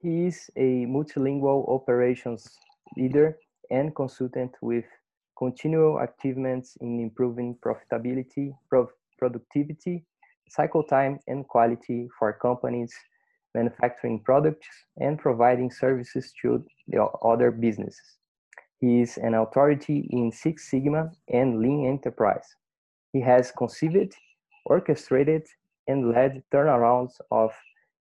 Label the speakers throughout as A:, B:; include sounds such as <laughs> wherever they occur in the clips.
A: He is a multilingual operations leader and consultant with continual achievements in improving profitability, productivity, cycle time, and quality for companies manufacturing products and providing services to the other businesses. He is an authority in Six Sigma and Lean Enterprise. He has conceived, orchestrated, and led turnarounds of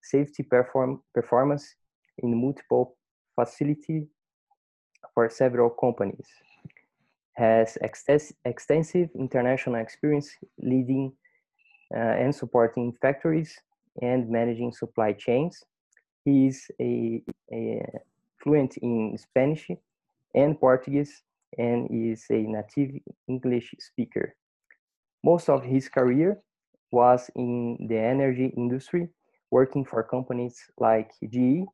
A: safety perform performance in multiple facilities for several companies. Has extensive international experience leading uh, and supporting factories and managing supply chains. He is a, a fluent in Spanish and Portuguese and is a native English speaker. Most of his career was in the energy industry, working for companies like GE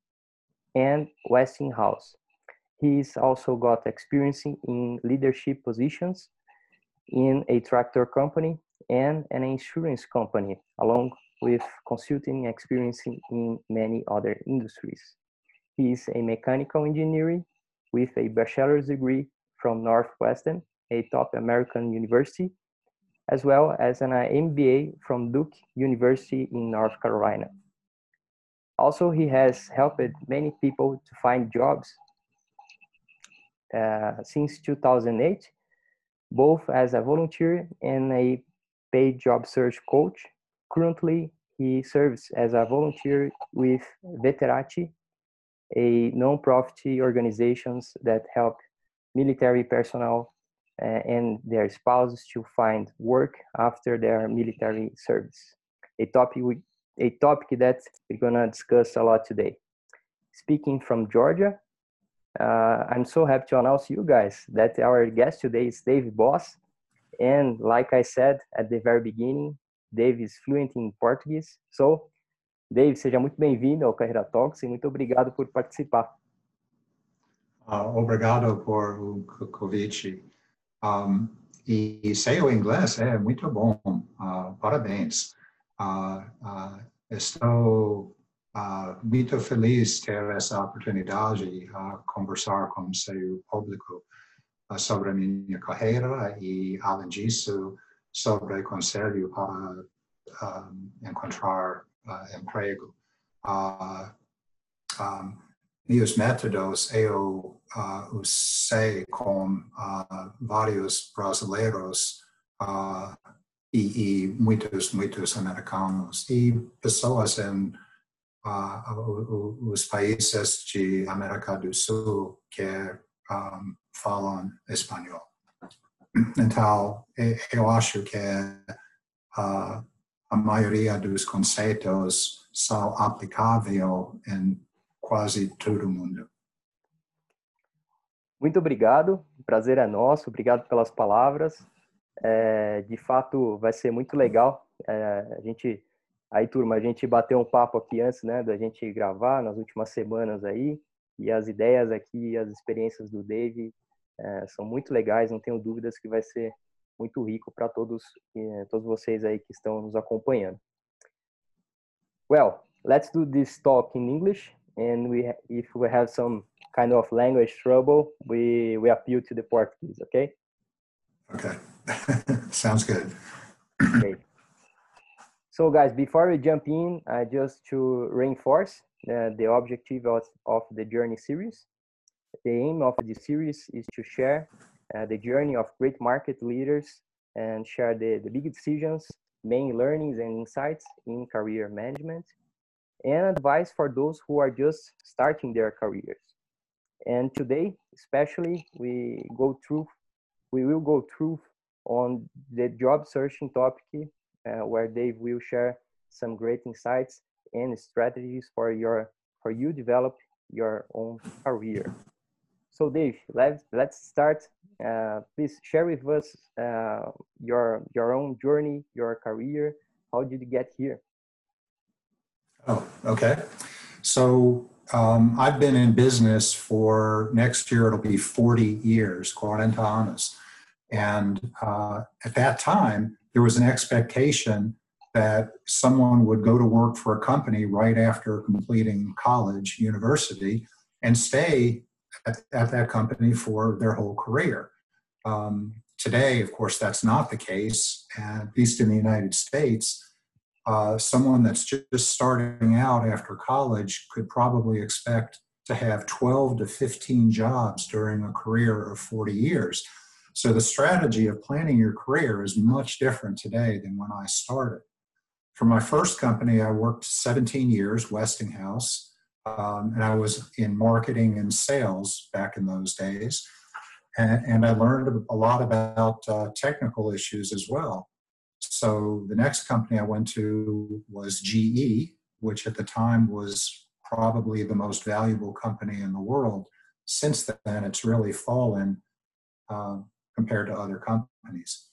A: and Westinghouse. He's also got experience in leadership positions in a tractor company and an insurance company, along with consulting experience in many other industries. He is a mechanical engineer with a bachelor's degree from Northwestern, a top American university, as well as an MBA from Duke University in North Carolina. Also, he has helped many people to find jobs uh, since 2008, both as a volunteer and a paid job search coach. Currently, he serves as a volunteer with Veterati, a non-profit organizations that help military personnel uh, and their spouses to find work after their military service. A topic, we, a topic that we're gonna discuss a lot today. Speaking from Georgia, uh, I'm so happy to announce you guys that our guest today is Dave Boss. And like I said at the very beginning, Dave is fluent in Portuguese. So, Dave, seja muito bem-vindo ao Carreira Talks e muito obrigado por participar.
B: Uh, obrigado por o convite. Um, e sei o inglês é muito bom. Uh, parabéns. Uh, estou muito feliz ter essa oportunidade de conversar com seu público sobre a minha carreira e, além disso, sobre conselho para encontrar emprego. Um, meus métodos eu uh, usei com vários brasileiros e, e, muitos, muitos americanos e pessoas em os países de América do Sul que um, falam espanhol. Então, eu acho que a maioria dos conceitos são aplicáveis em quase todo mundo.
A: Muito obrigado, o prazer é nosso, obrigado pelas palavras. É, de fato, vai ser muito legal. É, a gente, aí turma, a gente bateu um papo aqui antes, né, da gente gravar nas últimas semanas aí, e as ideias aqui, as experiências do Dave é, são muito legais. Não tenho dúvidas que vai ser muito rico para todos, é, todos vocês aí que estão nos acompanhando. Well, let's do this talk in English. and we if we have some kind of language trouble, we we appeal to the Portuguese. Okay.
B: Okay, <laughs> sounds good.
A: okay. So, guys, before we jump in, uh, just to reinforce uh, the objective of, of the Journey series. The aim of the series is to share uh, the journey of great market leaders and share the, the big decisions, main learnings and insights in career management and advice for those who are just starting their careers. And today, especially, we go through, we will go through on the job searching topic, uh, where Dave will share some great insights and strategies for your for you develop your own career. So, Dave, let's let's start. Uh, please share with us uh, your your own journey, your career. How did you get here?
B: Oh, okay. So um, I've been in business for next year, it'll be 40 years, 40 años. And uh, at that time, there was an expectation that someone would go to work for a company right after completing college, university, and stay at, at that company for their whole career. Um, today, of course, that's not the case, at least in the United States. Uh, someone that's just starting out after college could probably expect to have 12 to 15 jobs during a career of 40 years. So the strategy of planning your career is much different today than when I started. For my first company, I worked 17 years, Westinghouse, um, and I was in marketing and sales back in those days. And, and I learned a lot about uh, technical issues as well. So the next company I went to was GE, which at the time was probably the most valuable company in the world. Since then, it's really fallen uh, compared to other companies.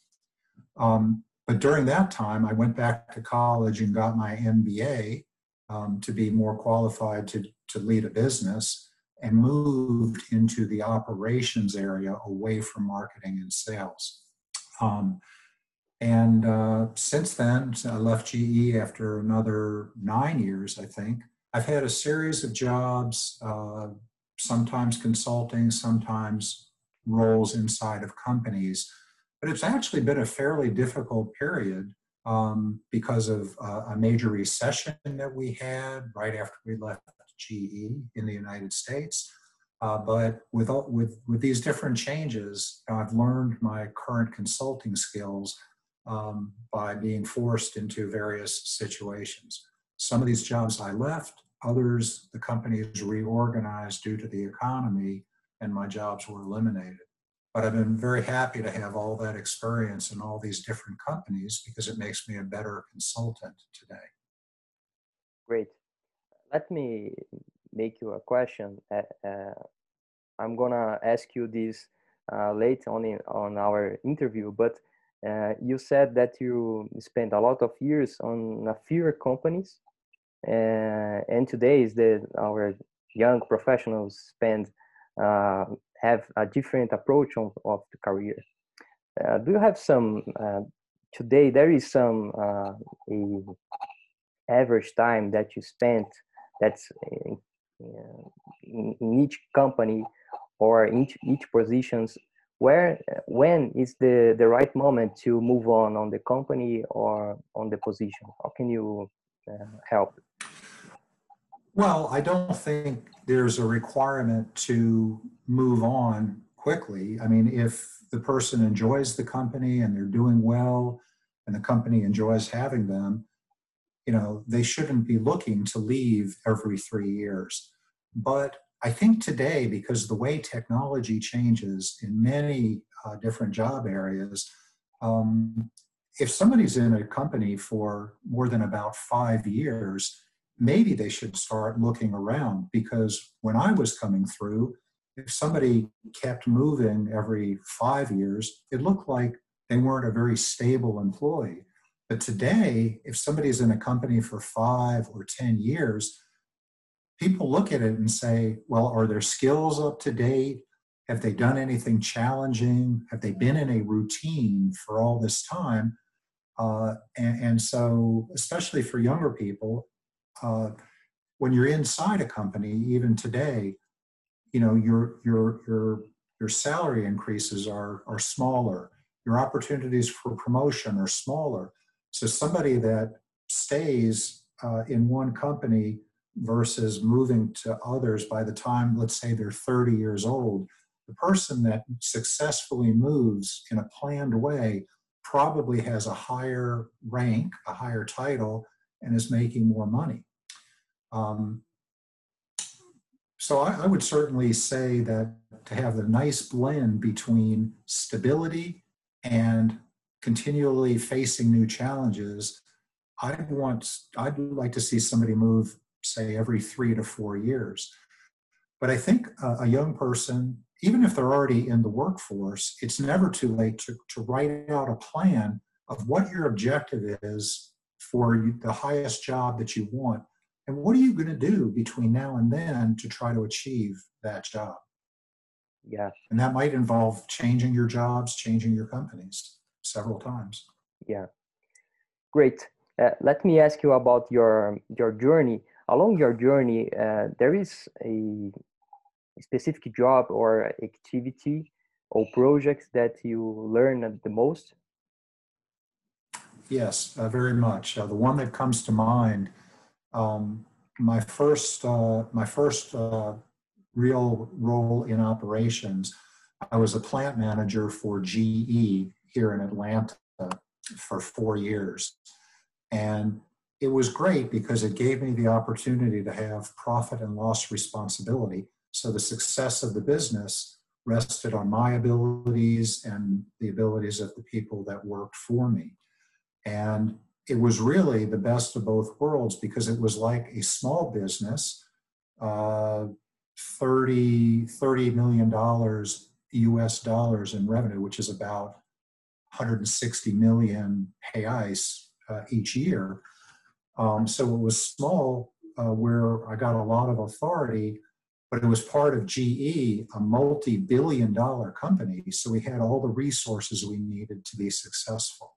B: Um, but during that time, I went back to college and got my MBA um, to be more qualified to, to lead a business and moved into the operations area away from marketing and sales. Um, and uh, since then, I left GE after another nine years, I think. I've had a series of jobs, uh, sometimes consulting, sometimes roles inside of companies. But it's actually been a fairly difficult period um, because of uh, a major recession that we had right after we left GE in the United States. Uh, but with, all, with, with these different changes, I've learned my current consulting skills um, by being forced into various situations. Some of these jobs I left, others the companies reorganized due to the economy, and my jobs were eliminated. But I've been very happy to have all that experience in all these different companies because it makes me a better consultant today.
A: Great. Let me make you a question. Uh, uh, I'm gonna ask you this uh, late on in, on our interview, but uh, you said that you spent a lot of years on a few companies, uh, and today is that our young professionals spend uh, have a different approach of, of the career. Uh, do you have some uh, today? There is some uh, average time that you spent that's in, in, in each company or each each positions where when is the the right moment to move on on the company or on the position how can you uh, help
B: well i don't think there's a requirement to move on quickly. I mean if the person enjoys the company and they're doing well and the company enjoys having them you know they shouldn't be looking to leave every 3 years. But I think today, because the way technology changes in many uh, different job areas, um, if somebody's in a company for more than about five years, maybe they should start looking around because when I was coming through, if somebody kept moving every five years, it looked like they weren't a very stable employee. But today, if somebody's in a company for five or 10 years, people look at it and say, well, are their skills up to date? Have they done anything challenging? Have they been in a routine for all this time? Uh, and, and, so, especially for younger people, uh, when you're inside a company, even today, you know your your your your salary increases are are smaller. Your opportunities for promotion are smaller. So somebody that stays uh, in one company versus moving to others by the time, let's say, they're 30 years old, the person that successfully moves in a planned way probably has a higher rank, a higher title, and is making more money. Um, so I, I, would certainly say that to have the nice blend between stability and continually facing new challenges, I'd want I'd like to see somebody move say every three to four years. But I think a young person, even if they're already in the workforce, it's never too late to, to write out a plan of what your objective is for the highest job that you want. And what are you going to do between now and then to try to achieve that job?
A: Yeah.
B: And that might involve changing your jobs, changing your companies several times.
A: Yeah. Great. Uh, let me ask you about your your journey. Along your journey, uh, there is a specific job or activity or projects that you learn the most.
B: Yes, uh, very much. Uh, the one that comes to mind, um, my first uh, my first uh, real role in operations, I was a plant manager for GE here in Atlanta for four years. And it was great because it gave me the opportunity to have profit and loss responsibility. So the success of the business rested on my abilities and the abilities of the people that worked for me. And it was really the best of both worlds because it was like a small business, uh, 30, $30 million US dollars in revenue, which is about 160 million reais uh, each year. Um, so it was small uh, where I got a lot of authority, but it was part of GE, a multi billion dollar company. So we had all the resources we needed to be successful.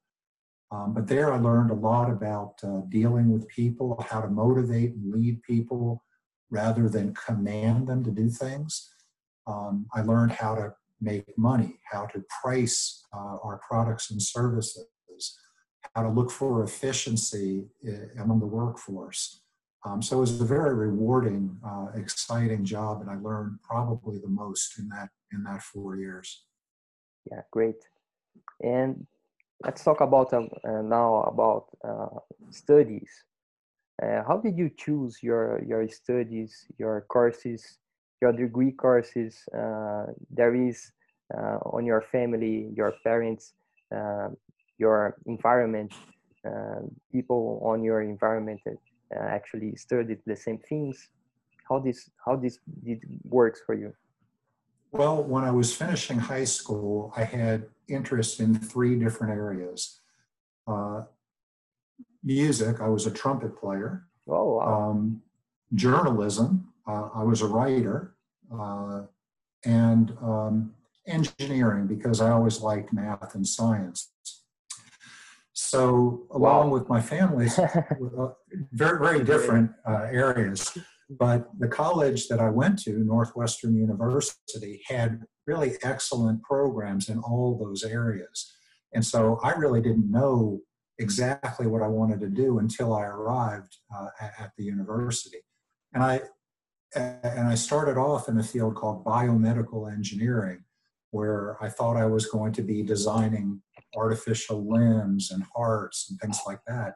B: Um, but there I learned a lot about uh, dealing with people, how to motivate and lead people rather than command them to do things. Um, I learned how to make money, how to price uh, our products and services, how to look for efficiency uh, among the workforce. Um, so it was a very rewarding, uh, exciting job, and I learned probably the most in that in that four years.
A: Yeah, great. And let's talk about um, uh, now about uh, studies. Uh, how did you choose your your studies, your courses? your degree courses uh, there is uh, on your family your parents uh, your environment people on your environment that actually studied the same things how this how this did works for you
B: well when i was finishing high school i had interest in three different areas uh, music i was a trumpet player
A: oh wow. um,
B: journalism uh, I was a writer, uh, and um, engineering because I always liked math and science. So, along wow. with my family, <laughs> uh, very, very different uh, areas. But the college that I went to, Northwestern University, had really excellent programs in all those areas. And so I really didn't know exactly what I wanted to do until I arrived uh, at, the university. And I, and I started off in a field called biomedical engineering, where I thought I was going to be designing artificial limbs and hearts and things like that.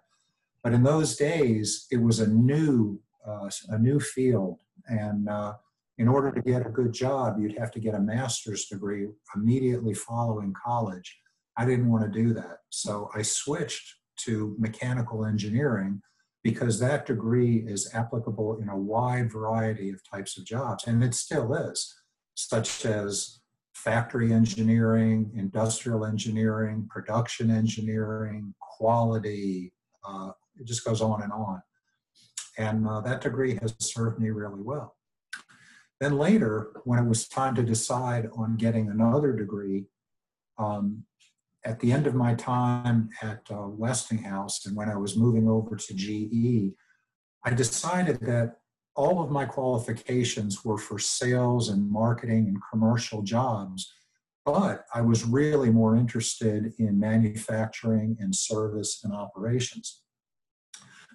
B: But in those days, it was a new, uh, a new field, and uh, in order to get a good job, you'd have to get a master's degree immediately following college. I didn't want to do that, so I switched to mechanical engineering because that degree is applicable in a wide variety of types of jobs, and it still is, such as factory engineering, industrial engineering, production engineering, quality, uh, it just goes on and on. And uh, that degree has served me really well. Then later, when it was time to decide on getting another degree, um, at the end of my time at uh, Westinghouse and when I was moving over to GE, I decided that all of my qualifications were for sales and marketing and commercial jobs, but I was really more interested in manufacturing and service and operations.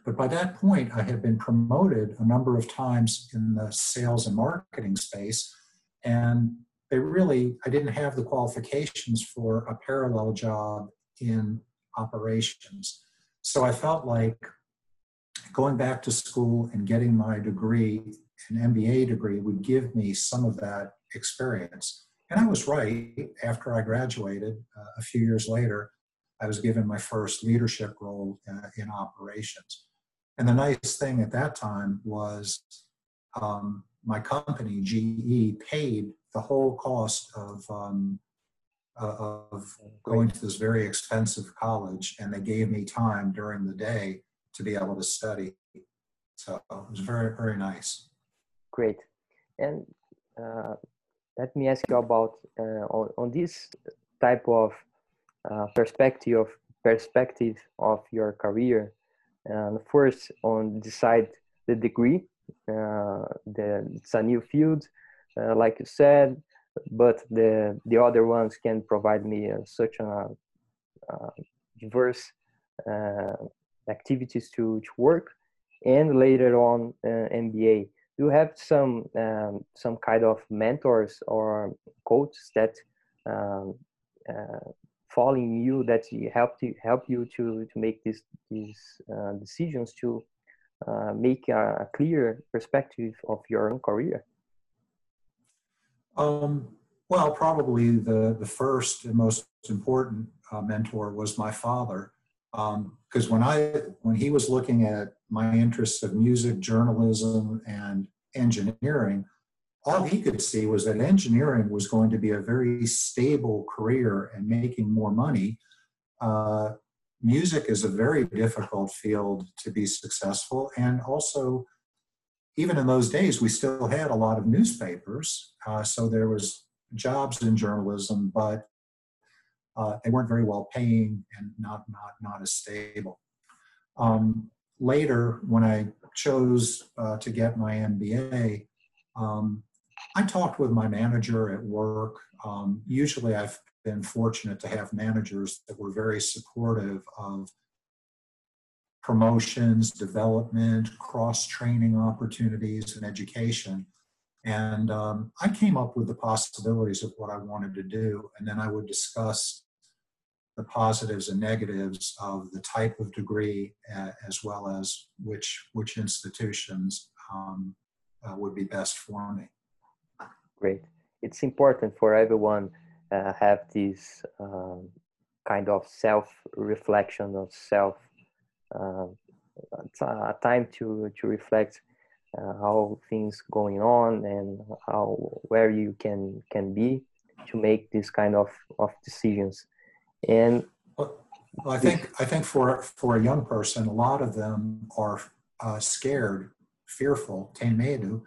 B: But by that point, I had been promoted a number of times in the sales and marketing space, and they really, I didn't have the qualifications for a parallel job in operations. So I felt like going back to school and getting my degree, an MBA degree, would give me some of that experience. And I was right. After I graduated, uh, a few years later, I was given my first leadership role uh, in operations. And the nice thing at that time was um, my company, GE, paid the whole cost of um, uh, of going to this very expensive college, and they gave me time during the day to be able to study. So it was very very nice.
A: Great, and uh, let me ask you about uh, on, on this type of uh, perspective of perspective of your career. And first, on decide the degree. Uh, the, it's a new field, uh, like you said, but the the other ones can provide me uh, such a diverse activities to, to work and later on uh, MBA. You have some um, some kind of mentors or coaches that um, uh, following you that help you help you to to make these these uh, decisions to uh, make a, a, clear perspective of your own career?
B: Um, well, probably the the first and most important uh, mentor was my father because um, when I when he was looking at my interests of music, journalism, and engineering, all he could see was that engineering was going to be a very stable career and making more money. Uh, music is a very difficult field to be successful, and also, even in those days, we still had a lot of newspapers, uh, so there was jobs in journalism, but uh, they weren't very well paying and not not not as stable. Um, later, when I chose uh, to get my MBA, um, I talked with my manager at work. Um, usually, I've been fortunate to have managers that were very supportive of promotions, development, cross training opportunities, and education. And um, I came up with the possibilities of what I wanted to do, and then I would discuss the positives and negatives of the type of degree, as well as which which institutions um, uh, would be best for me.
A: Great. It's important for everyone uh, have this um, kind of self reflection of self. It's a time to to reflect uh, how things going on and how where you can can be to make this kind of of decisions and
B: well, i think i think for for a young person a lot of them are uh, scared fearful tem medo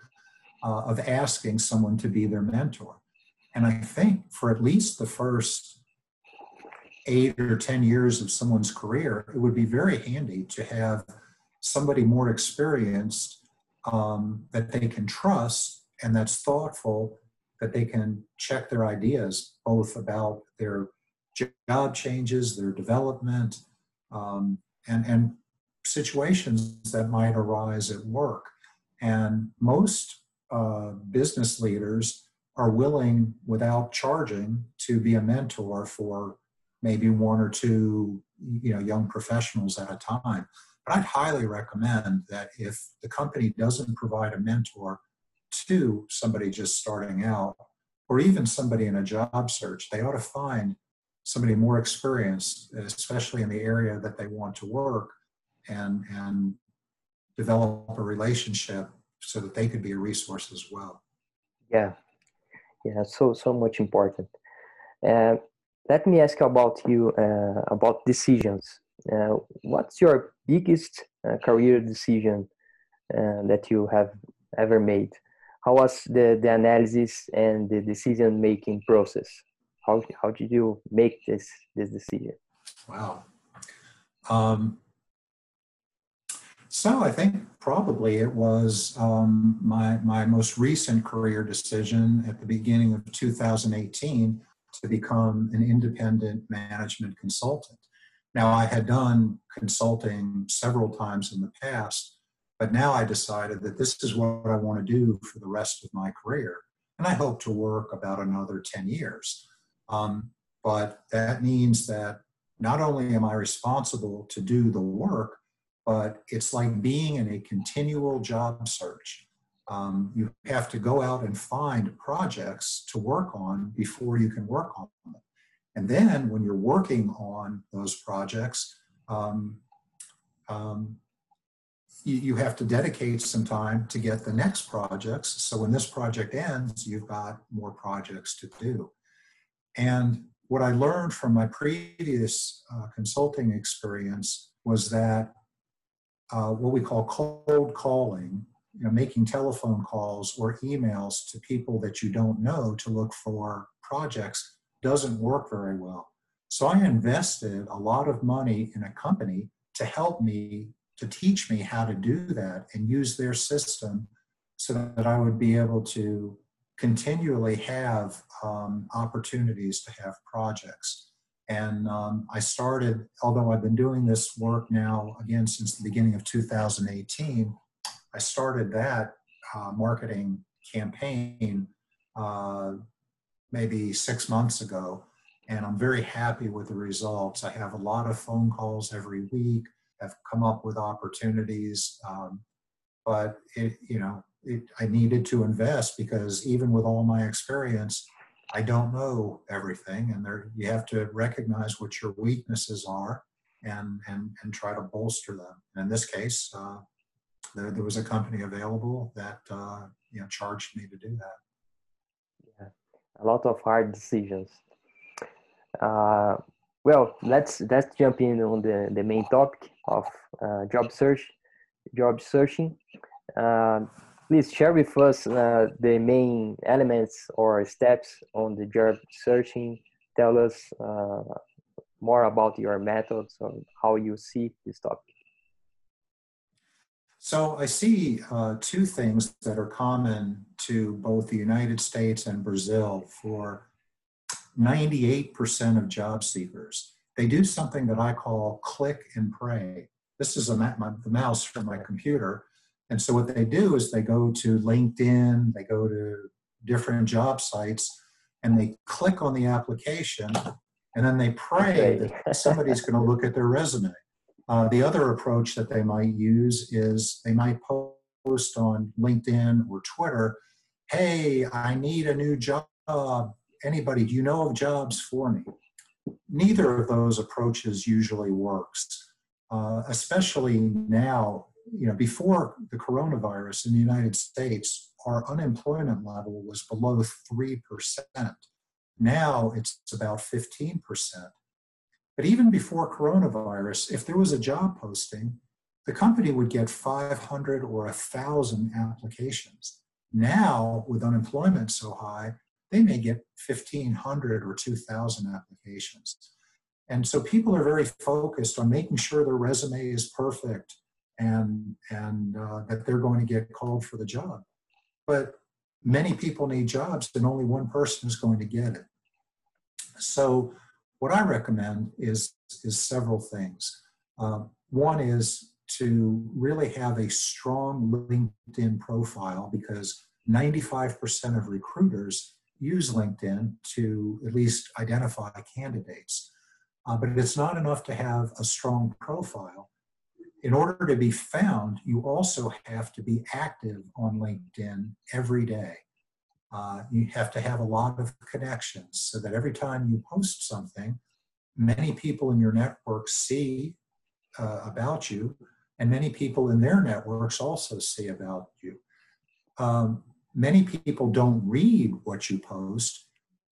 B: uh, of asking someone to be their mentor. And i think for at least the first eight or ten years of someone's career it would be very handy to have somebody more experienced um, that they can trust and that's thoughtful that they can check their ideas both about their job changes their development um, and, and situations that might arise at work. And most uh, business leaders are willing without charging to be a mentor for maybe one or two you know young professionals at a time. But I'd highly recommend that if the company doesn't provide a mentor to somebody just starting out, or even somebody in a job search, they ought to find somebody more experienced, especially in the area that they want to work, and and develop a relationship so that they could be a resource as well.
A: Yeah, yeah, so so much important. Uh, let me ask about you uh, about decisions. Uh, what's your biggest uh, career decision uh, that you have ever made? How was the, the analysis and the decision making process? How, how did you make this, this decision?
B: Wow. Um, so I think probably it was um, my, my most recent career decision at the beginning of 2018 to become an independent management consultant. Now, I had done consulting several times in the past, but now I decided that this is what I want to do for the rest of my career. And I hope to work about another 10 years. Um, but that means that not only am I responsible to do the work, but it's like being in a continual job search. Um, you have to go out and find projects to work on before you can work on them. And then when you're working on those projects, um, um, you, you, have to dedicate some time to get the next projects. So when this project ends, you've got more projects to do. And what I learned from my previous uh, consulting experience was that uh, what we call cold calling, you know, making telephone calls or emails to people that you don't know to look for projects doesn't work very well. So I invested a lot of money in a company to help me to teach me how to do that and use their system so that I would be able to continually have um, opportunities to have projects. And um, I started, although I've been doing this work now again since the beginning of 2018, I started that uh, marketing campaign uh, maybe six months ago. And I'm very happy with the results. I have a lot of phone calls every week, have come up with opportunities. Um, but it, you know, it, I needed to invest because even with all my experience, I don't know everything, and there you have to recognize what your weaknesses are and and and try to bolster them. And in this case, uh, there, there was a company available that uh, you know charged me to do that.
A: Yeah, a lot of hard decisions. Uh, well, let's let's jump in on the the main topic of uh, job search, job searching. Uh, please share with us uh, the main elements or steps on the job searching. Tell us uh, more about your methods or how you see this topic.
B: So I see uh, two things that are common to both the United States and Brazil for 98% of job seekers. They do something that I call click and pray. This is a, my, the mouse from my computer and so what they do is they go to LinkedIn, they go to different job sites, and they click on the application, and then they pray that somebody's going to look at their resume. Uh, the other approach that they might use is they might post on LinkedIn or Twitter, "Hey, I need a new job. Anybody, do you know of jobs for me?" Neither of those approaches usually works, uh, especially now you know, before the coronavirus in the United States, our unemployment level was below 3%. Now it's about 15%. But even before coronavirus, if there was a job posting, the company would get 500 or 1,000 applications. Now, with unemployment so high, they may get 1,500 or 2,000 applications. And so people are very focused on making sure their resume is perfect, and and uh, that they're going to get called for the job. But many people need jobs, and only one person is going to get it. So, what I recommend is is several things. Uh, one is to really have a strong LinkedIn profile because 95% of recruiters use LinkedIn to at least identify candidates. Uh, but it's not enough to have a strong profile in order to be found, you also have to be active on LinkedIn every day. Uh, you have to have a lot of connections so that every time you post something, many people in your network see uh, about you, and many people in their networks also see about you. Um, many people don't read what you post,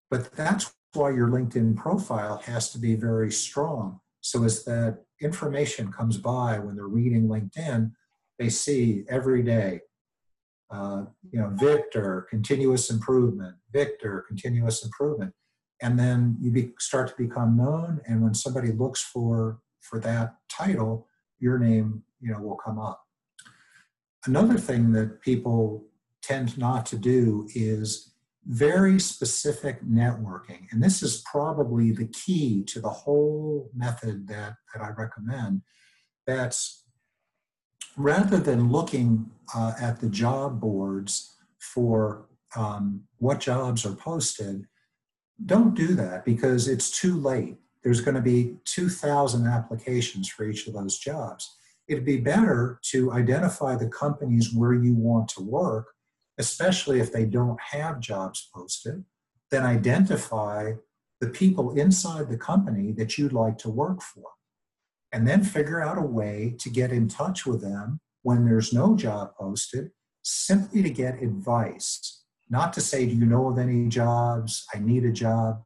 B: but that's why your LinkedIn profile has to be very strong so as that information comes by when they're reading LinkedIn, they see every day, uh, you know, Victor, continuous improvement, Victor, continuous improvement. And then you be, start to become known. And when somebody looks for, for that title, your name, you know, will come up. Another thing that people tend not to do is very specific networking. And this is probably the key to the whole method that, that I recommend. That's rather than looking uh, at the job boards for um, what jobs are posted, don't do that because it's too late. There's going to be 2,000 applications for each of those jobs. It'd be better to identify the companies where you want to work especially if they don't have jobs posted, then identify the people inside the company that you'd like to work for. And then figure out a way to get in touch with them when there's no job posted, simply to get advice. Not to say, Do you know of any jobs? I need a job.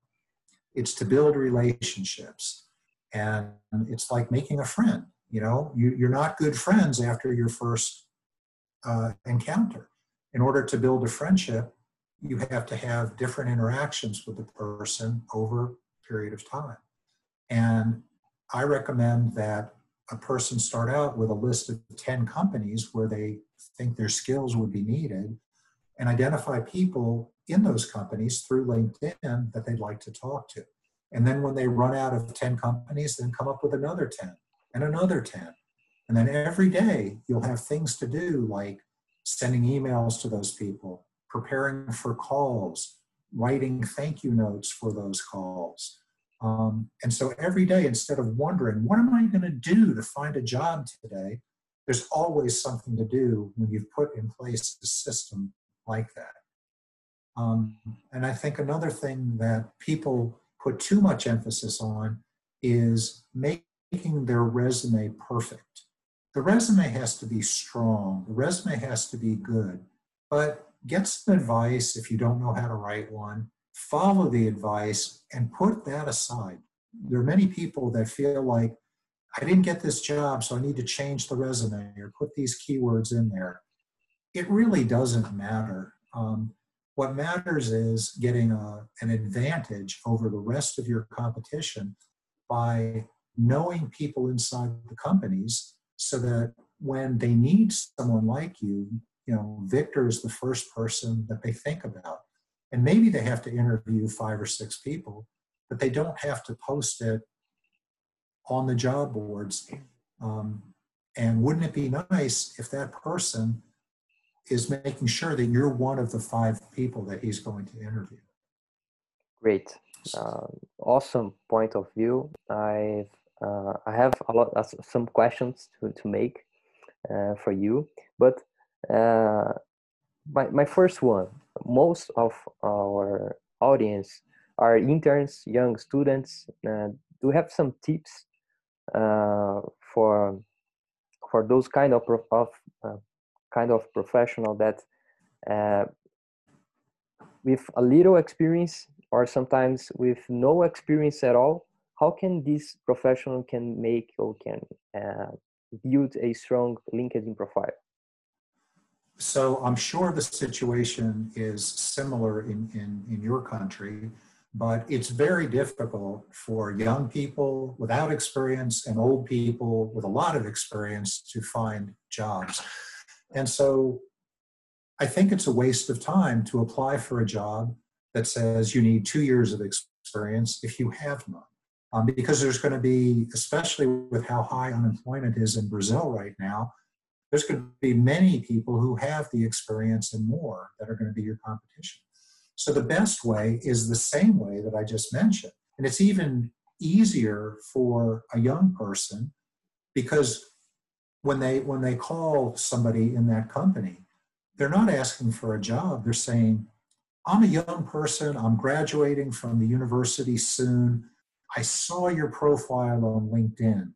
B: It's to build relationships. And it's like making a friend. You know, you, are not good friends after your first uh, encounter in order to build a friendship, you have to have different interactions with the person over a period of time. And I recommend that a person start out with a list of 10 companies where they think their skills would be needed and identify people in those companies through LinkedIn that they'd like to talk to. And then when they run out of 10 companies, then come up with another 10 and another 10. And then every day you'll have things to do like sending emails to those people, preparing for calls, writing thank you notes for those calls. Um, and so every day, instead of wondering, what am I going to do to find a job today? There's always something to do when you've put in place a system like that. Um, and I think another thing that people put too much emphasis on is making their resume perfect. The resume has to be strong, the resume has to be good, but get some advice if you don't know how to write one. Follow the advice and put that aside. There are many people that feel like, I didn't get this job, so I need to change the resume or put these keywords in there. It really doesn't matter. Um, what matters is getting a, an advantage over the rest of your competition by knowing people inside the companies so that when they need someone like you, you know, Victor is the first person that they think about. And maybe they have to interview five or six people, but they don't have to post it on the job boards. Um, and wouldn't it be nice if that person is making sure that you're one of the five people that he's going to interview?
A: Great. Uh, awesome point of view. I've uh, I have a lot uh, some questions to, to make uh, for you, but uh, my, my first one, most of our audience are interns, young students. Uh, do you have some tips for for those kind of of kind of professional that with a little experience or sometimes with no experience at all how can this professional can make or can uh, build a strong linkedin profile?
B: So i'm sure the situation is similar in, in, in your country but it's very difficult for young people without experience and old people with a lot of experience to find jobs. And so i think it's a waste of time to apply for a job that says you need two years of experience if you have none um, because there's going to be, especially with how high unemployment is in Brazil right now, there's going to be many people who have the experience and more that are going to be your competition. So the best way is the same way that I just mentioned. And it's even easier for a young person because when they when they call somebody in that company, they're not asking for a job. They're saying, I'm a young person, I'm graduating from the university soon. I saw your profile on LinkedIn.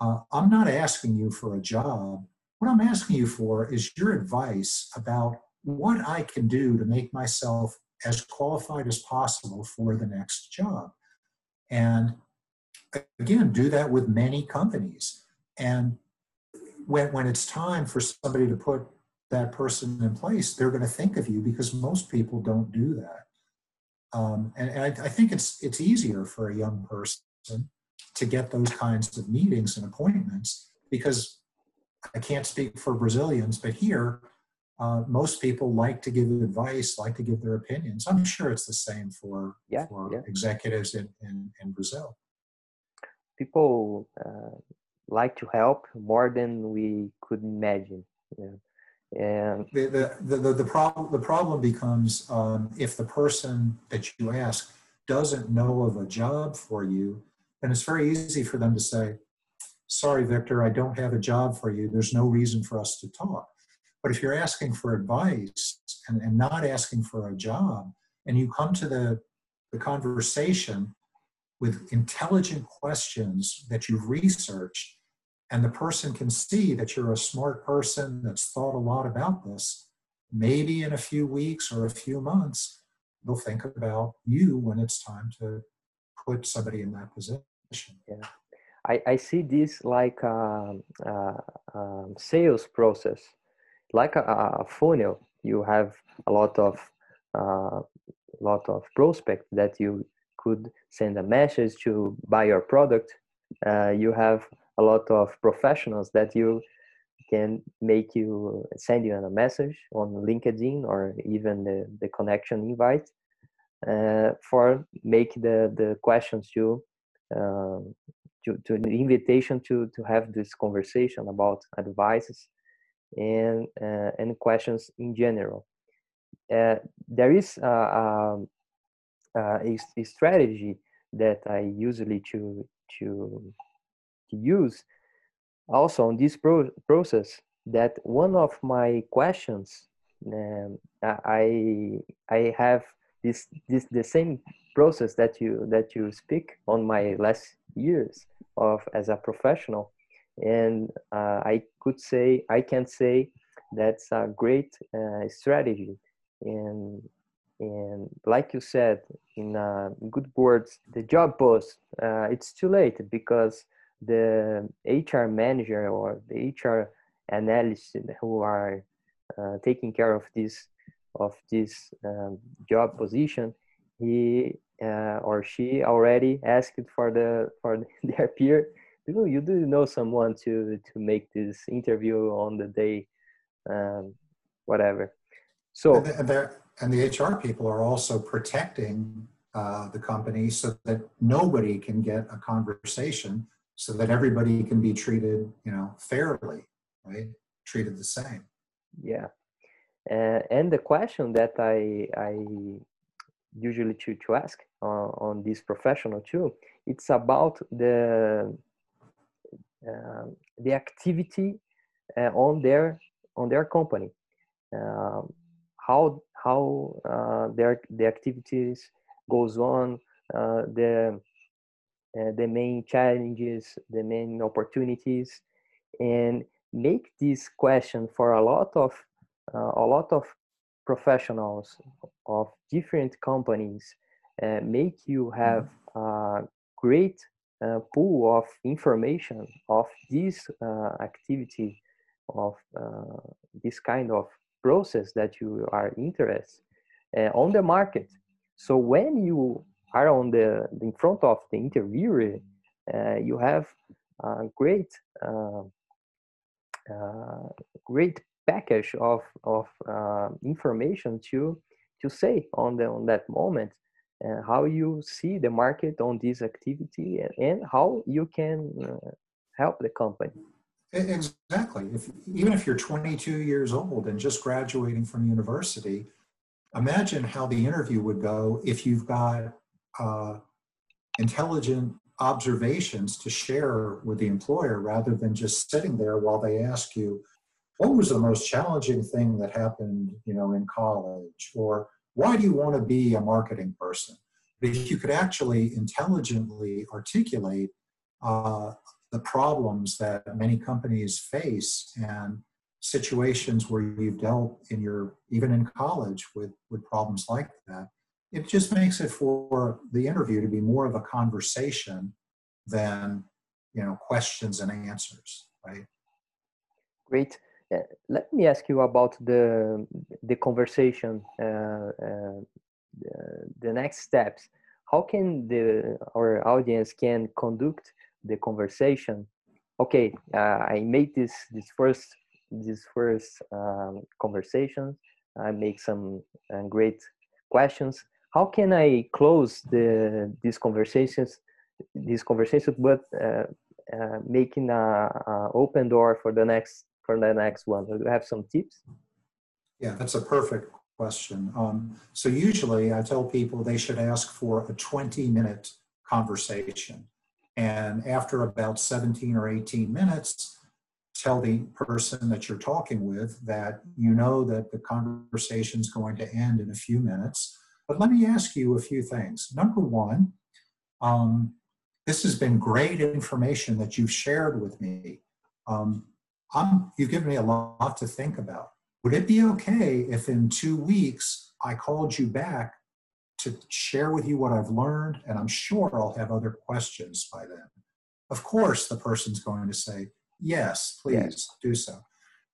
B: Uh, I'm not asking you for a job. What I'm asking you for is your advice about what I can do to make myself as qualified as possible for the next job. And again, do that with many companies. And when, when it's time for somebody to put that person in place, they're going to think of you because most people don't do that. Um, and, and I, I, think it's it's easier for a young person to get those kinds of meetings and appointments because I can't speak for Brazilians, but here uh, most people like to give advice, like to give their opinions. I'm sure it's the same for yeah, for yeah. executives in, in, in, Brazil.
A: People uh, like to help more than we could imagine. Yeah. And
B: the, the, the, the, problem, the problem becomes um, if the person that you ask doesn't know of a job for you, then it's very easy for them to say, sorry, Victor, I don't have a job for you. There's no reason for us to talk. But if you're asking for advice and, and not asking for a job, and you come to the, the conversation with intelligent questions that you've researched, and the person can see that you're a smart person that's thought a lot about this, maybe in a few weeks or a few months, they'll think about you when it's time to put somebody in that position.
A: Yeah. I, I see this like a, a, a sales process, like a, a, funnel. You have a lot of uh, lot of prospect that you could send a message to buy your product. Uh, you have a lot of professionals that you can make you send you a message on LinkedIn or even the, the connection invite uh, for make the, the questions to, uh, to, to the invitation to, to have this conversation about advices and, uh, and questions in general. Uh, there is a, a, a, strategy that I usually to, to, to use also on this pro- process that one of my questions um, I I have this this the same process that you that you speak on my last years of as a professional. And uh, I could say I can say that's a great uh, strategy. And and like you said in uh, good words the job post uh, it's too late because the HR manager or the HR analyst who are uh, taking care of this of this um, job position, he uh, or she already asked for the for <laughs> their peer. Do you do know someone to to make this interview on the day, um, whatever. So
B: and and the HR people are also protecting uh, the company so that nobody can get a conversation so that everybody can be treated, you know, fairly, right? Treated the same.
A: Yeah. Uh, and the question that I, I usually to, to ask uh, on this professional too, it's about the, uh, the activity uh, on their, on their company. Um, how, how uh, their, the activities goes on, uh, the, uh, the main challenges, the main opportunities, and make this question for a lot of uh, a lot of professionals of different companies uh, make you have mm-hmm. a great uh, pool of information of this uh, activity of uh, this kind of process that you are interested on the market so when you are on the in front of the interviewer, uh, you have a great uh, uh, great package of of information to to say on the on that moment and how you see the market on this activity and, and how you can uh, help the company.
B: Exactly. If, even if you're 22 years old and just graduating from university imagine how the interview would go if you've got uh, intelligent observations to share with the employer rather than just sitting there while they ask you what was the most challenging thing that happened you know in college? Or why do you want to be a marketing person? But if you could actually intelligently articulate uh, the problems that many companies face and situations where you've dealt in your even in college with with problems like that it just makes it for the interview to be more of a conversation than you know questions and answers right?
A: Great. Uh, let me ask you about the the conversation uh, uh, the next steps. How can the our audience can conduct the conversation? Okay uh, i made this this first this first um, conversation. I make some uh, great questions how can I close the these conversations, these conversations, but uh, uh, making a, a, open door for the next for the next one? Do you have some tips?
B: Yeah, that's a perfect question. Um, so usually, I tell people they should ask for a 20 minute conversation, and after about 17 or 18 minutes. Tell the person that you're talking with that you know that the conversation is going to end in a few minutes but let me ask you a few things. Number one, um, this has been great information that you've shared with me. Um, you've given me a lot to think about. Would it be okay if in two weeks I called you back to share with you what I've learned? And I'm sure I'll have other questions by then. Of course, the person's going to say, Yes, please yes. do so.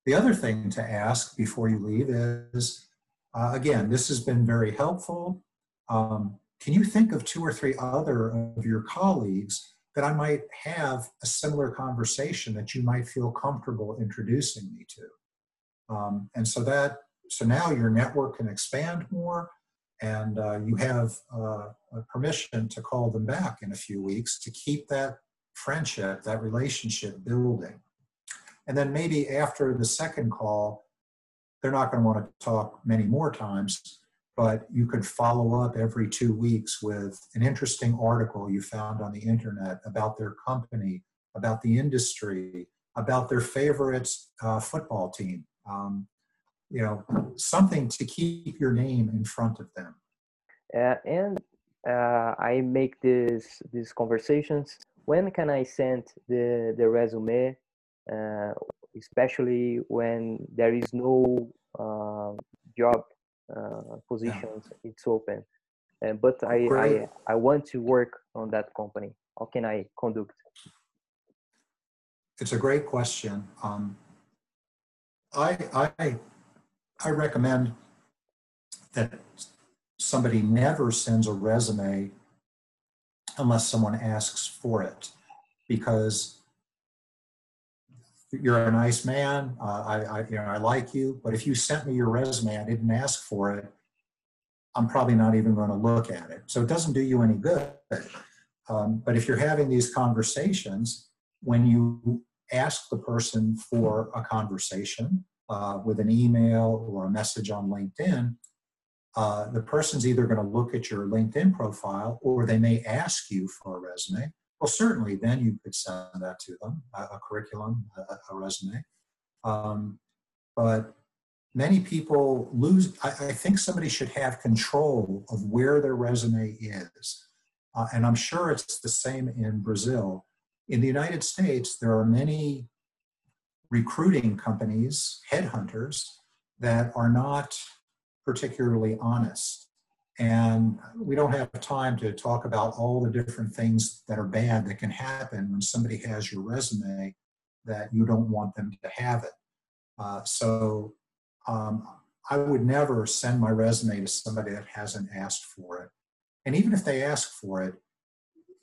B: The other thing to ask before you leave is uh, again, this has been very helpful. Um, can you think of two or three other of your colleagues that I might have a similar conversation that you might feel comfortable introducing me to. Um, and so that, so now your network can expand more and uh, you have uh, permission to call them back in a few weeks to keep that friendship, that relationship building. And then maybe after the second call, they're not going to want to talk many more times, but you could follow up every two weeks with an interesting article you found on the internet about their company, about the industry, about their favorite uh, football team. Um, you know, something to keep your name in front of them.
A: Uh, and uh, I make this these conversations. When can I send the the resume? Uh, especially when there is no um, job uh, positions yeah. it's open. Uh, but I, I i want to work on that company. How can i conduct?
B: It's a great question. Um, I, I i recommend that somebody never sends a resume unless someone asks for it because you're a nice man. Uh, I, I, you know, I like you. But if you sent me your resume, I didn't ask for it. I'm probably not even going to look at it. So it doesn't do you any good. Um, but if you're having these conversations, when you ask the person for a conversation uh, with an email or a message on LinkedIn, uh, the person's either going to look at your LinkedIn profile or they may ask you for a resume. Well, certainly, then you could send that to them, a, a curriculum, a, a resume. Um, but many people lose. I, I, think somebody should have control of where their resume is. Uh, and I'm sure it's the same in Brazil. In the United States, there are many recruiting companies, headhunters, that are not particularly honest. And we don't have time to talk about all the different things that are bad that can happen when somebody has your resume that you don't want them to have it. Uh, so um, I would never send my resume to somebody that hasn't asked for it. And even if they ask for it,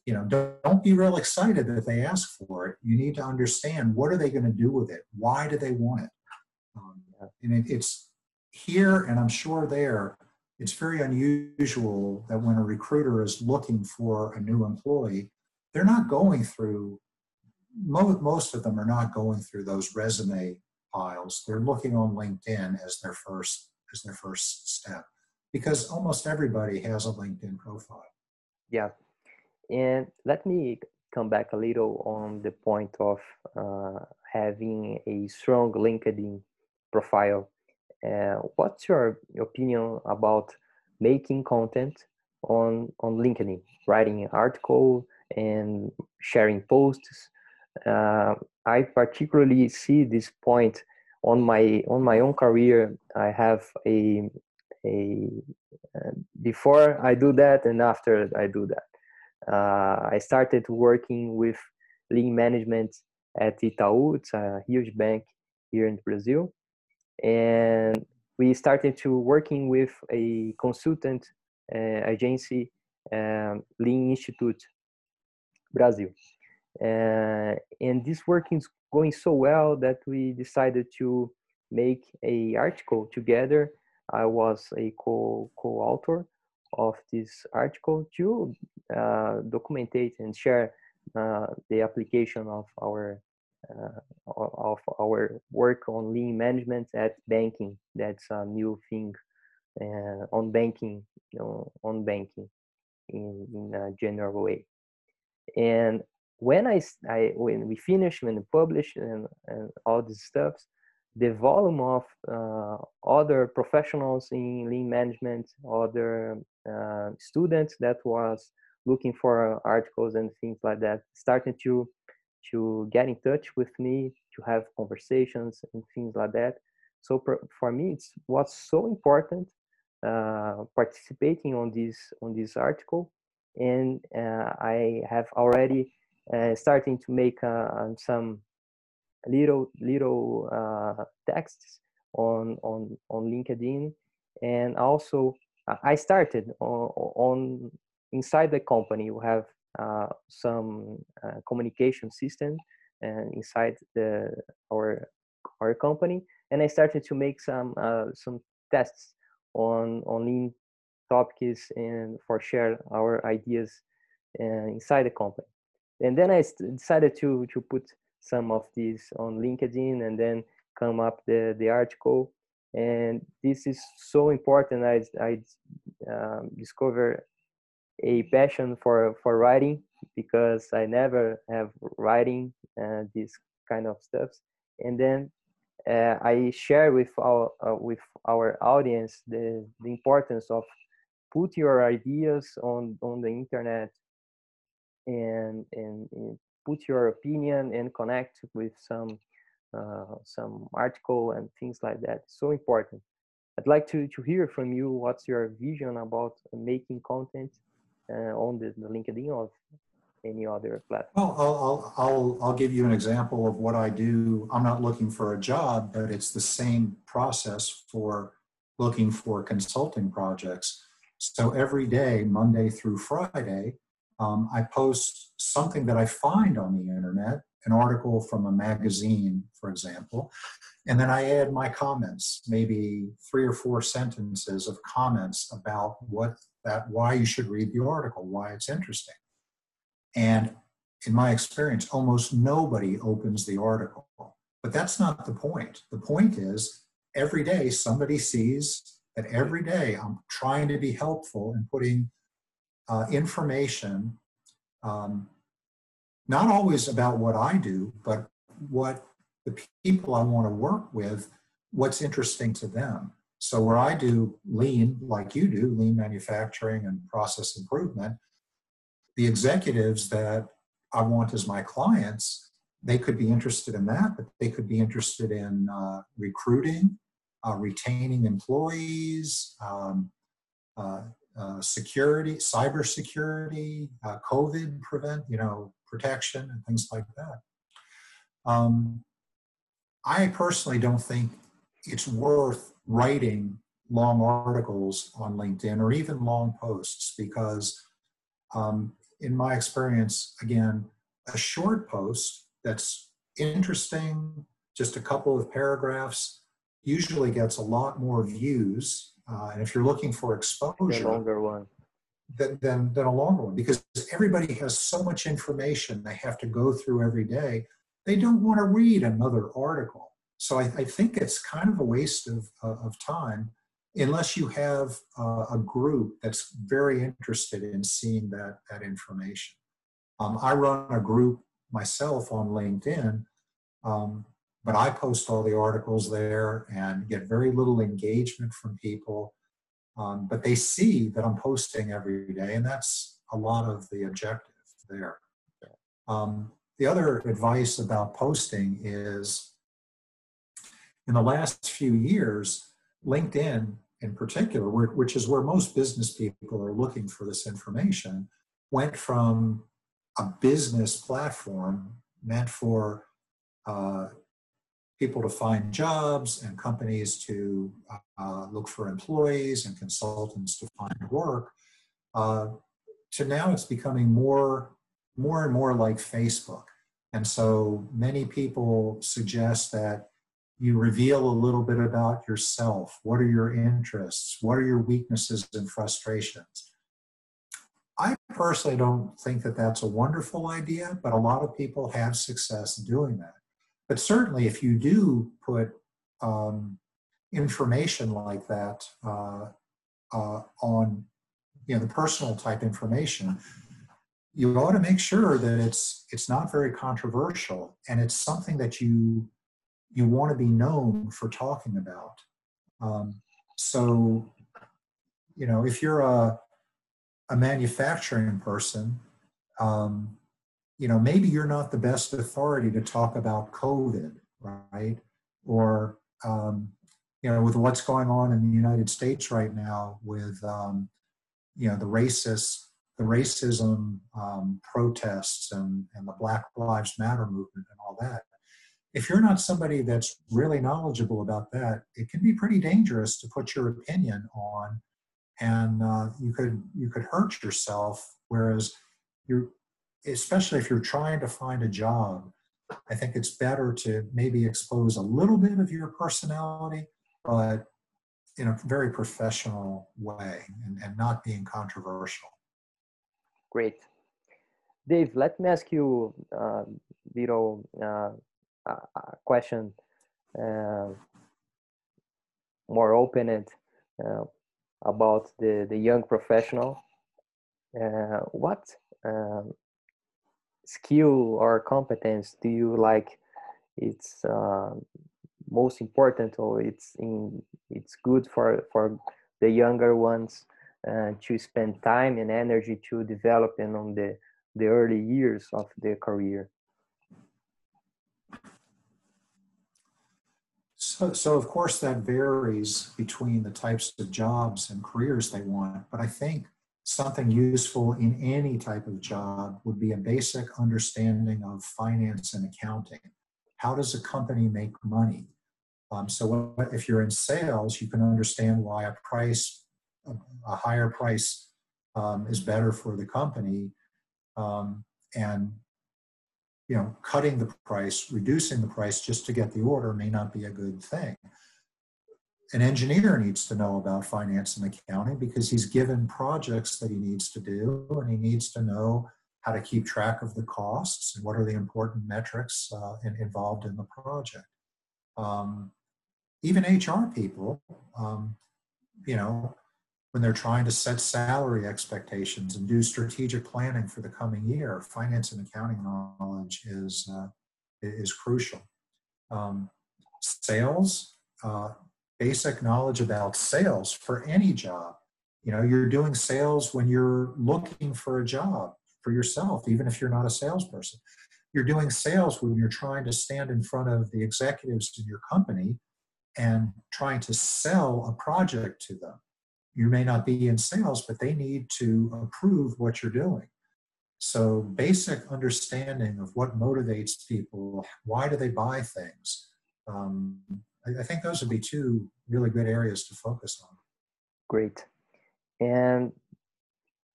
B: you know, don't, don't be real excited that they ask for it. You need to understand what are they going to do with it? Why do they want it? Um, and it, it's here, and I'm sure there it's very unusual that when a recruiter is looking for a new employee, they're not going through, most, of them are not going through those resume piles. They're looking on LinkedIn as their first as their first step because almost everybody has a LinkedIn profile.
A: Yeah. And let me come back a little on the point of uh, having a strong LinkedIn profile uh, what's your opinion about making content on on LinkedIn, writing an article and sharing posts? Uh, I particularly see this point on my on my own career. I have a a uh, before I do that and after I do that. Uh, I started working with lean management at Itaú. It's a huge bank here in Brazil and we started to working with a consultant uh, agency, um, Lean Institute Brazil. Uh, and this working is going so well that we decided to make a article together. I was a co co-author of this article to uh, documentate and share uh, the application of our of our work on lean management at banking. That's a new thing uh, on banking, you know, on banking in, in a general way. And when I, I when we finish, when we publish and, and all these stuffs, the volume of uh, other professionals in lean management, other uh, students that was looking for articles and things like that, started to to get in touch with me, to have conversations and things like that. So for me, it's was so important uh, participating on this on this article, and uh, I have already uh, starting to make uh, some little little uh, texts on on on LinkedIn, and also I started on, on inside the company. We have some uh, communication system and inside the our our company and i started to make some uh, some tests on on lean topics and for share our ideas uh, inside the company. And then i decided to to put some of these on linkedin and then come up the the article. And this is so important i i um, a passion for for writing because I never have writing uh, this kind of stuff, and then uh, I share with our uh, with our audience the the importance of put your ideas on on the internet and and, and put your opinion and connect with some uh, some article and things like that. So important. I'd like to to hear from you. What's your vision about making content on the, the LinkedIn or any other platform?
B: Well, I'll, I'll, I'll give you an example of what I do. I'm not looking for a job, but it's the same process for looking for consulting projects. So every day, Monday through Friday, um, I post something that I find on the internet, an article from a magazine, for example, and then I add my comments, maybe three or four sentences of comments about what that why you should read the article, why it's interesting. And in my experience, almost nobody opens the article. But that's not the point. The point is every day somebody sees that every day I'm trying to be helpful in putting uh, information, um, not always about what I do, but what the people I want to work with, what's interesting to them. So where I do lean, like you do, lean manufacturing and process improvement, the executives that I want as my clients, they could be interested in that, but they could be interested in uh, recruiting, uh, retaining employees, um, uh, uh security, cybersecurity, uh, COVID prevent, you know, protection and things like that. Um, I personally don't think it's worth writing long articles on LinkedIn or even long posts because, um, in my experience, again, a short post that's interesting, just a couple of paragraphs, usually gets a lot more views. Uh, and if you're looking for exposure,
A: longer one.
B: Than, than, than a longer one because everybody has so much information they have to go through every day. They don't want to read another article. So I, I think it's kind of a waste of, uh, of time unless you have uh, a group that's very interested in seeing that, that information. Um, I run a group myself on LinkedIn, um, but I post all the articles there and get very little engagement from people. Um, but they see that I'm posting every day, and that's a lot of the objective there. Um, the other advice about posting is in the last few years, LinkedIn in particular, which is where most business people are looking for this information, went from a business platform meant for uh, people to find jobs and companies to uh, look for employees and consultants to find work uh, to now it's becoming more more and more like facebook. And so many people suggest that you reveal a little bit about yourself. What are your interests? What are your weaknesses and frustrations? I personally don't think that that's a wonderful idea, but a lot of people have success doing that. But certainly, if you do put um, information like that uh, uh, on, you know, the personal type information, you ought to make sure that it's it's not very controversial and it's something that you you want to be known for talking about. Um, so, you know, if you're a, a manufacturing person, um, you know, maybe you're not the best authority to talk about COVID, right? Or, um, you know, with what's going on in the United States right now with, um, you know, the racist, the racism um, protests and, and the Black Lives Matter movement and all that if you're not somebody that's really knowledgeable about that, it can be pretty dangerous to put your opinion on, and uh, you could you could hurt yourself. Whereas you're especially if you're trying to find a job, I think it's better to maybe expose a little bit of your personality, but in a very professional way and, and not being controversial.
A: Great. Dave, let me ask you a uh, little uh, a question uh, more open and uh, about the, the young professional. Uh, what um, skill or competence do you like it's uh, most important or it's in it's good for for the younger ones uh, to spend time and energy to develop and on the the early years of their career
B: so, so of course that varies between the types of jobs and careers they want but i think something useful in any type of job would be a basic understanding of finance and accounting. How does a company make money? Um, so if you're in sales, you can understand why a price, a higher price um, is better for the company. Um, and you know, cutting the price, reducing the price just to get the order may not be a good thing an engineer needs to know about finance and accounting because he's given projects that he needs to do and he needs to know how to keep track of the costs and what are the important metrics uh, in, involved in the project. Um, even HR people, um, you know, when they're trying to set salary expectations and do strategic planning for the coming year, finance and accounting knowledge is uh, is crucial. Um, sales, uh, basic knowledge about sales for any job. You know, you're doing sales when you're looking for a job for yourself, even if you're not a salesperson. You're doing sales when you're trying to stand in front of the executives in your company and trying to sell a project to them. You may not be in sales, but they need to approve what you're doing. So, basic understanding of what motivates people, why do they buy things, um, I, think those would be two really good areas to focus on.
A: Great. And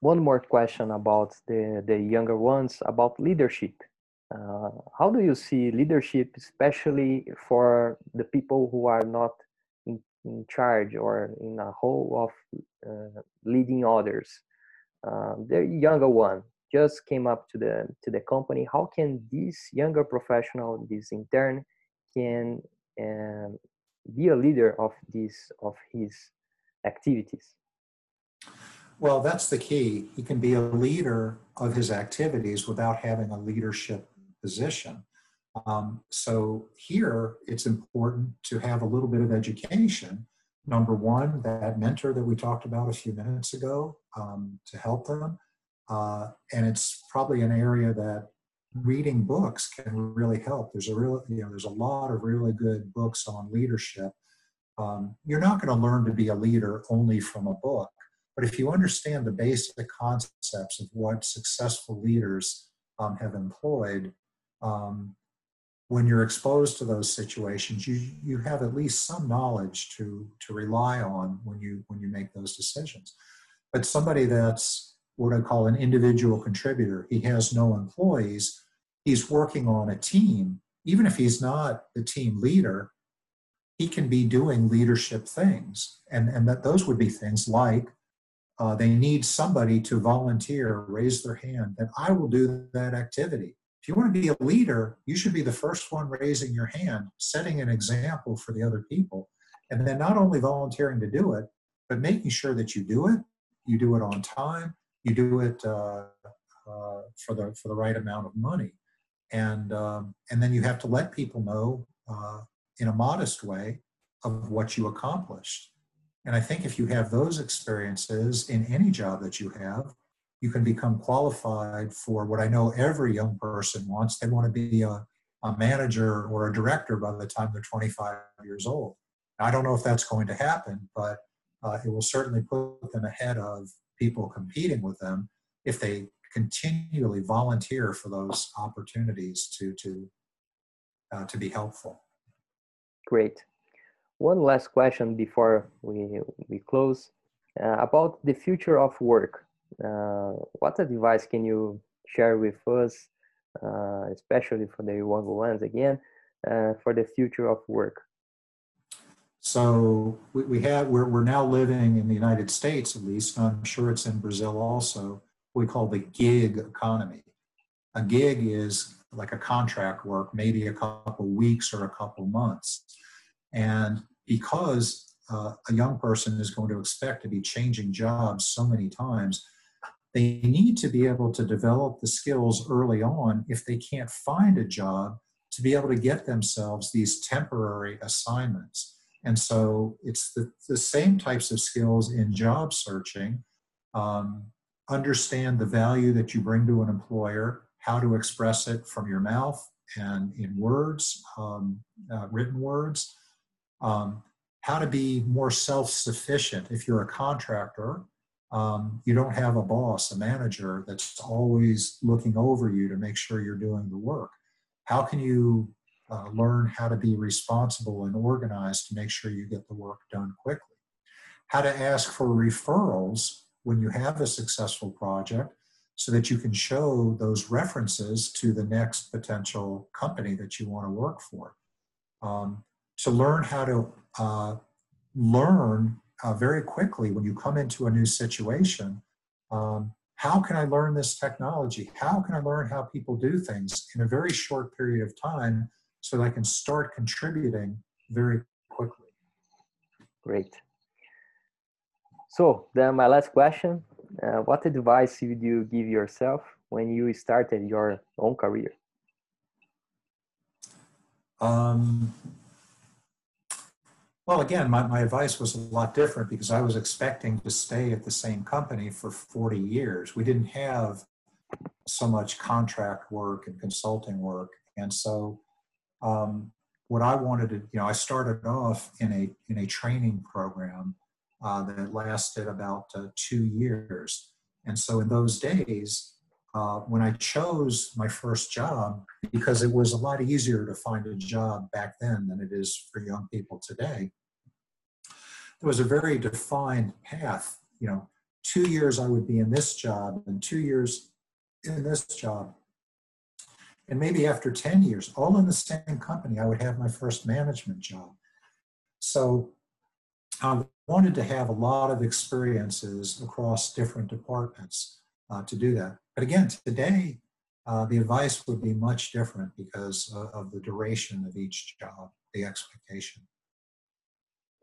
A: one more question about the, the younger ones about leadership. Uh, how do you see leadership, especially for the people who are not in, charge or in a role of uh, leading others? Uh, the younger one just came up to the to the company. How can this younger professional, this intern, can and be a leader of this of his activities
B: well that's the key he can be a leader of his activities without having a leadership position um, so here it's important to have a little bit of education number one that mentor that we talked about a few minutes ago um, to help them uh, and it's probably an area that reading books can really help. There's a real, you know, there's a lot of really good books on leadership. Um, you're not going to learn to be a leader only from a book, but if you understand the basic concepts of what successful leaders um, have employed, um, when you're exposed to those situations, you you have at least some knowledge to to rely on when you when you make those decisions. But somebody that's what I call an individual contributor, he has no employees he's working on a team, even if he's not the team leader, he can be doing leadership things. And, and that those would be things like uh, they need somebody to volunteer, raise their hand, that I will do that activity. If you want to be a leader, you should be the first one raising your hand, setting an example for the other people. And then not only volunteering to do it, but making sure that you do it, you do it on time, you do it uh, uh, for the for the right amount of money and um, and then you have to let people know uh, in a modest way of what you accomplished. And I think if you have those experiences in any job that you have, you can become qualified for what I know every young person wants. They want to be a, a manager or a director by the time they're 25 years old. I don't know if that's going to happen, but uh, it will certainly put them ahead of people competing with them if they continually volunteer for those opportunities to to uh, to be helpful.
A: Great. One last question before we we close uh, about the future of work. Uh, what advice can you share with us, uh, especially for the younger ones again, uh, for the future of work?
B: So we, we have we're, we're now living in the United States at least. I'm sure it's in Brazil also. We call the gig economy. A gig is like a contract work, maybe a couple weeks or a couple months. And because uh, a young person is going to expect to be changing jobs so many times, they need to be able to develop the skills early on if they can't find a job to be able to get themselves these temporary assignments. And so it's the, the same types of skills in job searching. Um, understand the value that you bring to an employer, how to express it from your mouth and in words, um, uh, written words, um, how to be more self sufficient. If you're a contractor, um, you don't have a boss, a manager that's always looking over you to make sure you're doing the work. How can you uh, learn how to be responsible and organized to make sure you get the work done quickly. How to ask for referrals when you have a successful project so that you can show those references to the next potential company that you want to work for. Um, to learn how to uh, learn uh, very quickly when you come into a new situation um, how can I learn this technology? How can I learn how people do things in a very short period of time so that I can start contributing very quickly.
A: Great. So then my last question, uh, what advice would you give yourself when you started your own career?
B: Um, well, again, my, my advice was a lot different because I was expecting to stay at the same company for 40 years. We didn't have so much contract work and consulting work. And so um, what I wanted to, you know, I started off in a in a training program uh, that lasted about uh, two years, and so in those days, uh, when I chose my first job, because it was a lot easier to find a job back then than it is for young people today, there was a very defined path. You know, two years I would be in this job, and two years in this job, and maybe after 10 years, all in the same company, I would have my first management job. So I wanted to have a lot of experiences across different departments uh, to do that. But again, today, uh, the advice would be much different because uh, of the duration of each job, the expectation.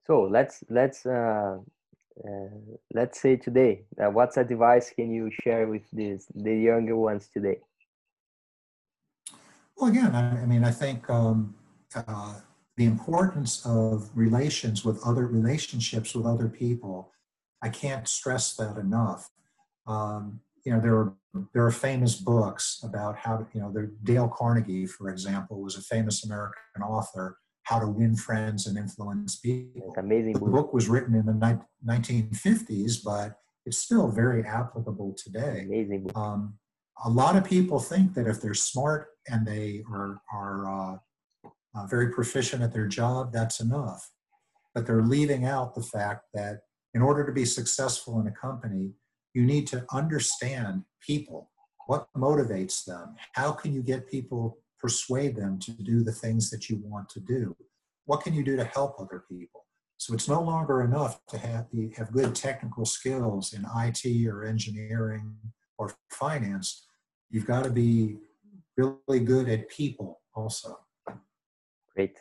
A: So let's let's uh, uh, let's say today, uh, what's advice can you share with these the younger ones today?
B: Well, again, I, I mean, I think um, uh, the importance of relations with other relationships with other people, I can't stress that enough. Um, you know, there are there are famous books about how to, you know, there, Dale Carnegie, for example, was a famous American author. How to Win Friends and Influence People.
A: Amazing book.
B: The book was written in the ni- 1950s, but it's still very applicable today.
A: Amazing book.
B: Um, a lot of people think that if they're smart and they are, are uh, uh, very proficient at their job, that's enough. But they're leaving out the fact that in order to be successful in a company, you need to understand people. What motivates them? How can you get people, persuade them to do the things that you want to do? What can you do to help other people? So it's no longer enough to have, the, have good technical skills in IT or engineering or finance. You've got to be really good at people also.
A: Great.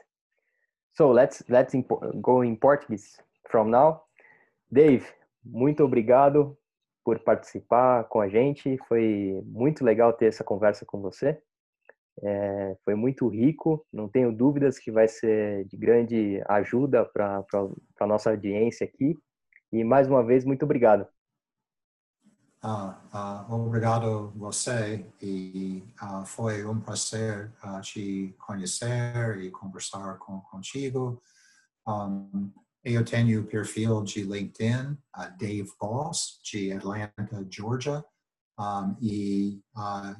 A: So let's let's go in Portuguese from now. Dave, muito obrigado por participar com a gente. Foi muito legal ter essa conversa com você. É, foi muito rico. Não tenho dúvidas que vai ser de grande ajuda para a nossa audiência aqui. E mais uma vez, muito obrigado.
B: Uh, uh, obrigado você e uh, foi um prazer te conhecer e conversar com, contigo. Um, eu tenho perfil de LinkedIn, Dave Boss, de Atlanta, Georgia, um, e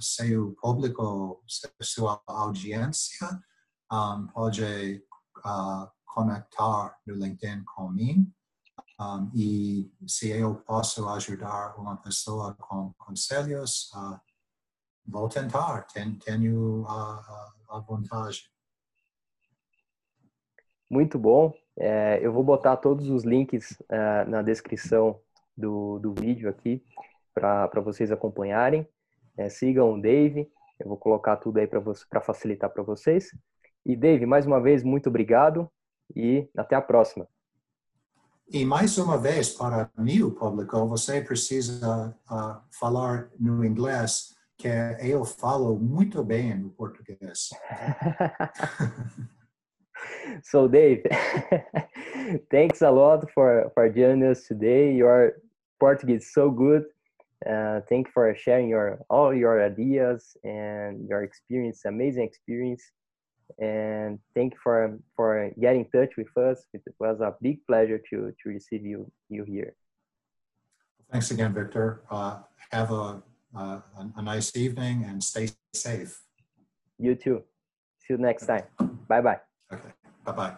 B: seu público, sua audiência um, pode conectar no LinkedIn comigo. Um, e se eu posso ajudar uma pessoa com conselhos, uh, vou tentar, ten, tenho a, a, a vontade.
A: Muito bom. É, eu vou botar todos os links uh, na descrição do, do vídeo aqui para vocês acompanharem. É, sigam o Dave, eu vou colocar tudo aí para facilitar para vocês. E Dave, mais uma vez, muito obrigado e até a próxima.
B: E mais uma vez, para mim, o público, você precisa uh, falar no inglês, que eu falo muito bem no português. <laughs>
A: so, Dave, <laughs> thanks a lot for, for joining us today. Your Portuguese is so good. Uh, thank you for sharing your all your ideas and your experience, amazing experience. And thank you for for getting in touch with us. It was a big pleasure to to receive you you here.
B: Thanks again, Victor. Uh, have a, uh, a nice evening and stay safe.
A: You too. See you next time. Bye bye.
B: Okay. Bye bye.